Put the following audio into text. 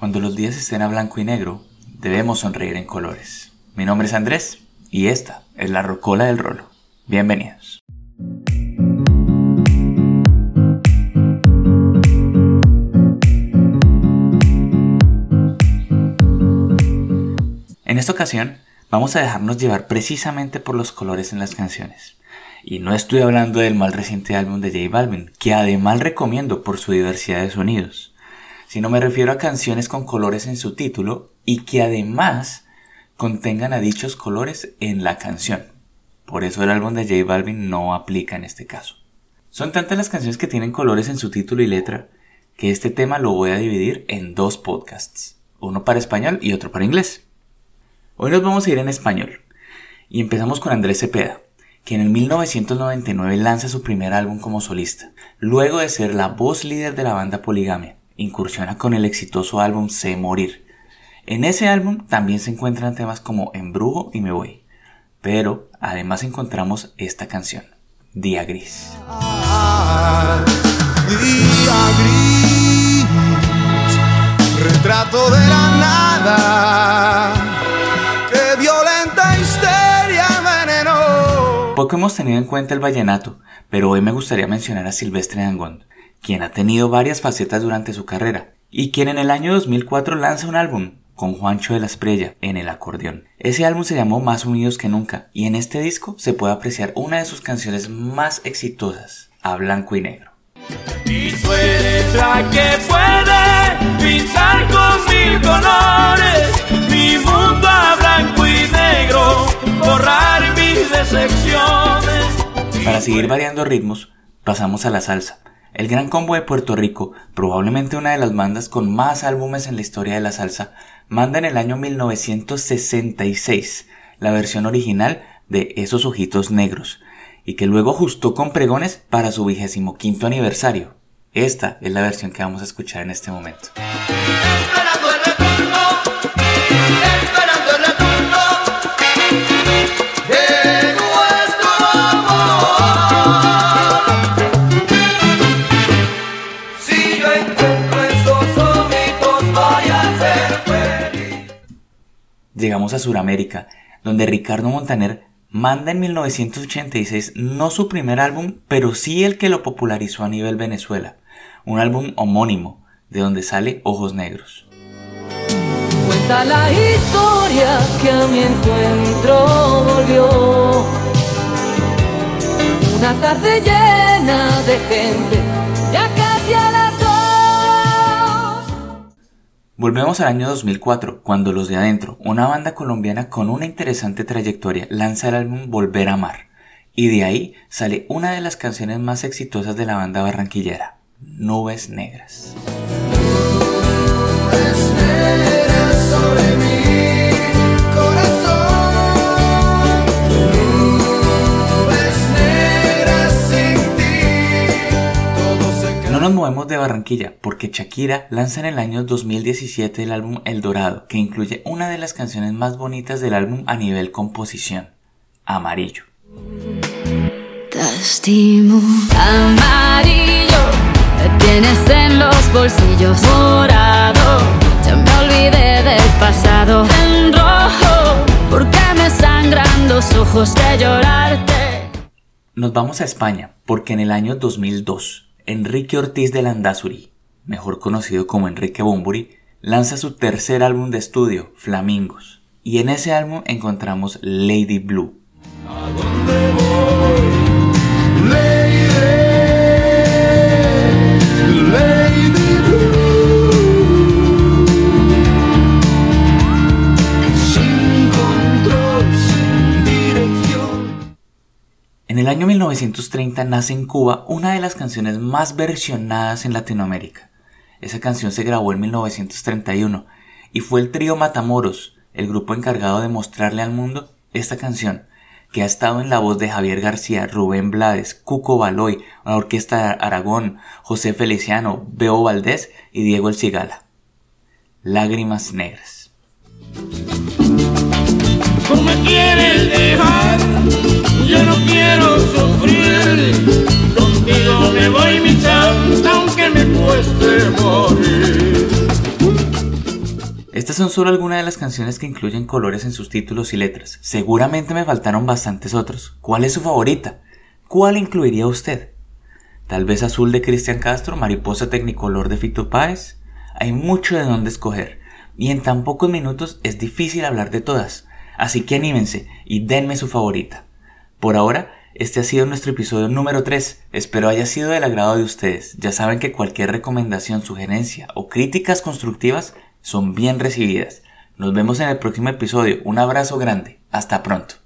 Cuando los días estén a blanco y negro, debemos sonreír en colores. Mi nombre es Andrés y esta es la Rocola del Rolo. Bienvenidos. En esta ocasión vamos a dejarnos llevar precisamente por los colores en las canciones. Y no estoy hablando del mal reciente álbum de J Balvin, que además recomiendo por su diversidad de sonidos sino me refiero a canciones con colores en su título y que además contengan a dichos colores en la canción. Por eso el álbum de J Balvin no aplica en este caso. Son tantas las canciones que tienen colores en su título y letra que este tema lo voy a dividir en dos podcasts, uno para español y otro para inglés. Hoy nos vamos a ir en español y empezamos con Andrés Cepeda, que en el 1999 lanza su primer álbum como solista, luego de ser la voz líder de la banda Poligamia incursiona con el exitoso álbum Sé Morir. En ese álbum también se encuentran temas como Embrujo y Me Voy, pero además encontramos esta canción, Día Gris. día gris, retrato de la nada, que violenta histeria veneno. Poco hemos tenido en cuenta el vallenato, pero hoy me gustaría mencionar a Silvestre Dangond quien ha tenido varias facetas durante su carrera y quien en el año 2004 lanza un álbum con Juancho de la Esprella en el acordeón. Ese álbum se llamó Más Unidos que Nunca y en este disco se puede apreciar una de sus canciones más exitosas, A Blanco y Negro. Y tú eres la que puede pintar con mil colores mi mundo a blanco y negro, borrar mis decepciones. Para seguir variando ritmos, pasamos a la salsa el Gran Combo de Puerto Rico, probablemente una de las bandas con más álbumes en la historia de la salsa, manda en el año 1966 la versión original de Esos Ojitos Negros, y que luego ajustó con pregones para su vigésimo quinto aniversario. Esta es la versión que vamos a escuchar en este momento. Llegamos a Sudamérica, donde Ricardo Montaner manda en 1986 no su primer álbum, pero sí el que lo popularizó a nivel Venezuela, un álbum homónimo, de donde sale Ojos Negros. Cuenta la historia que a mi encuentro volvió. Una tarde llena de gente, Volvemos al año 2004, cuando Los de Adentro, una banda colombiana con una interesante trayectoria, lanza el álbum Volver a Amar. Y de ahí sale una de las canciones más exitosas de la banda barranquillera, Nubes Negras. Nos movemos de Barranquilla porque Shakira lanza en el año 2017 el álbum El Dorado, que incluye una de las canciones más bonitas del álbum a nivel composición, Amarillo. amarillo, tienes en los bolsillos morado, ya me olvidé del pasado en rojo, porque me sangran los ojos de llorarte. Nos vamos a España, porque en el año 2002 Enrique Ortiz de Landazuri, mejor conocido como Enrique Bumburi, lanza su tercer álbum de estudio, Flamingos, y en ese álbum encontramos Lady Blue. Año 1930 nace en Cuba una de las canciones más versionadas en Latinoamérica. Esa canción se grabó en 1931 y fue el trío Matamoros, el grupo encargado de mostrarle al mundo esta canción, que ha estado en la voz de Javier García, Rubén Blades, Cuco Baloy, la Orquesta de Aragón, José Feliciano, Beo Valdés y Diego El Cigala. Lágrimas Negras. Yo no quiero sufrir, contigo me voy mi aunque me cueste morir. Estas son solo algunas de las canciones que incluyen colores en sus títulos y letras. Seguramente me faltaron bastantes otros. ¿Cuál es su favorita? ¿Cuál incluiría usted? Tal vez Azul de Cristian Castro, Mariposa Tecnicolor de Fito Páez. Hay mucho de dónde escoger. Y en tan pocos minutos es difícil hablar de todas. Así que anímense y denme su favorita. Por ahora, este ha sido nuestro episodio número 3. Espero haya sido del agrado de ustedes. Ya saben que cualquier recomendación, sugerencia o críticas constructivas son bien recibidas. Nos vemos en el próximo episodio. Un abrazo grande. Hasta pronto.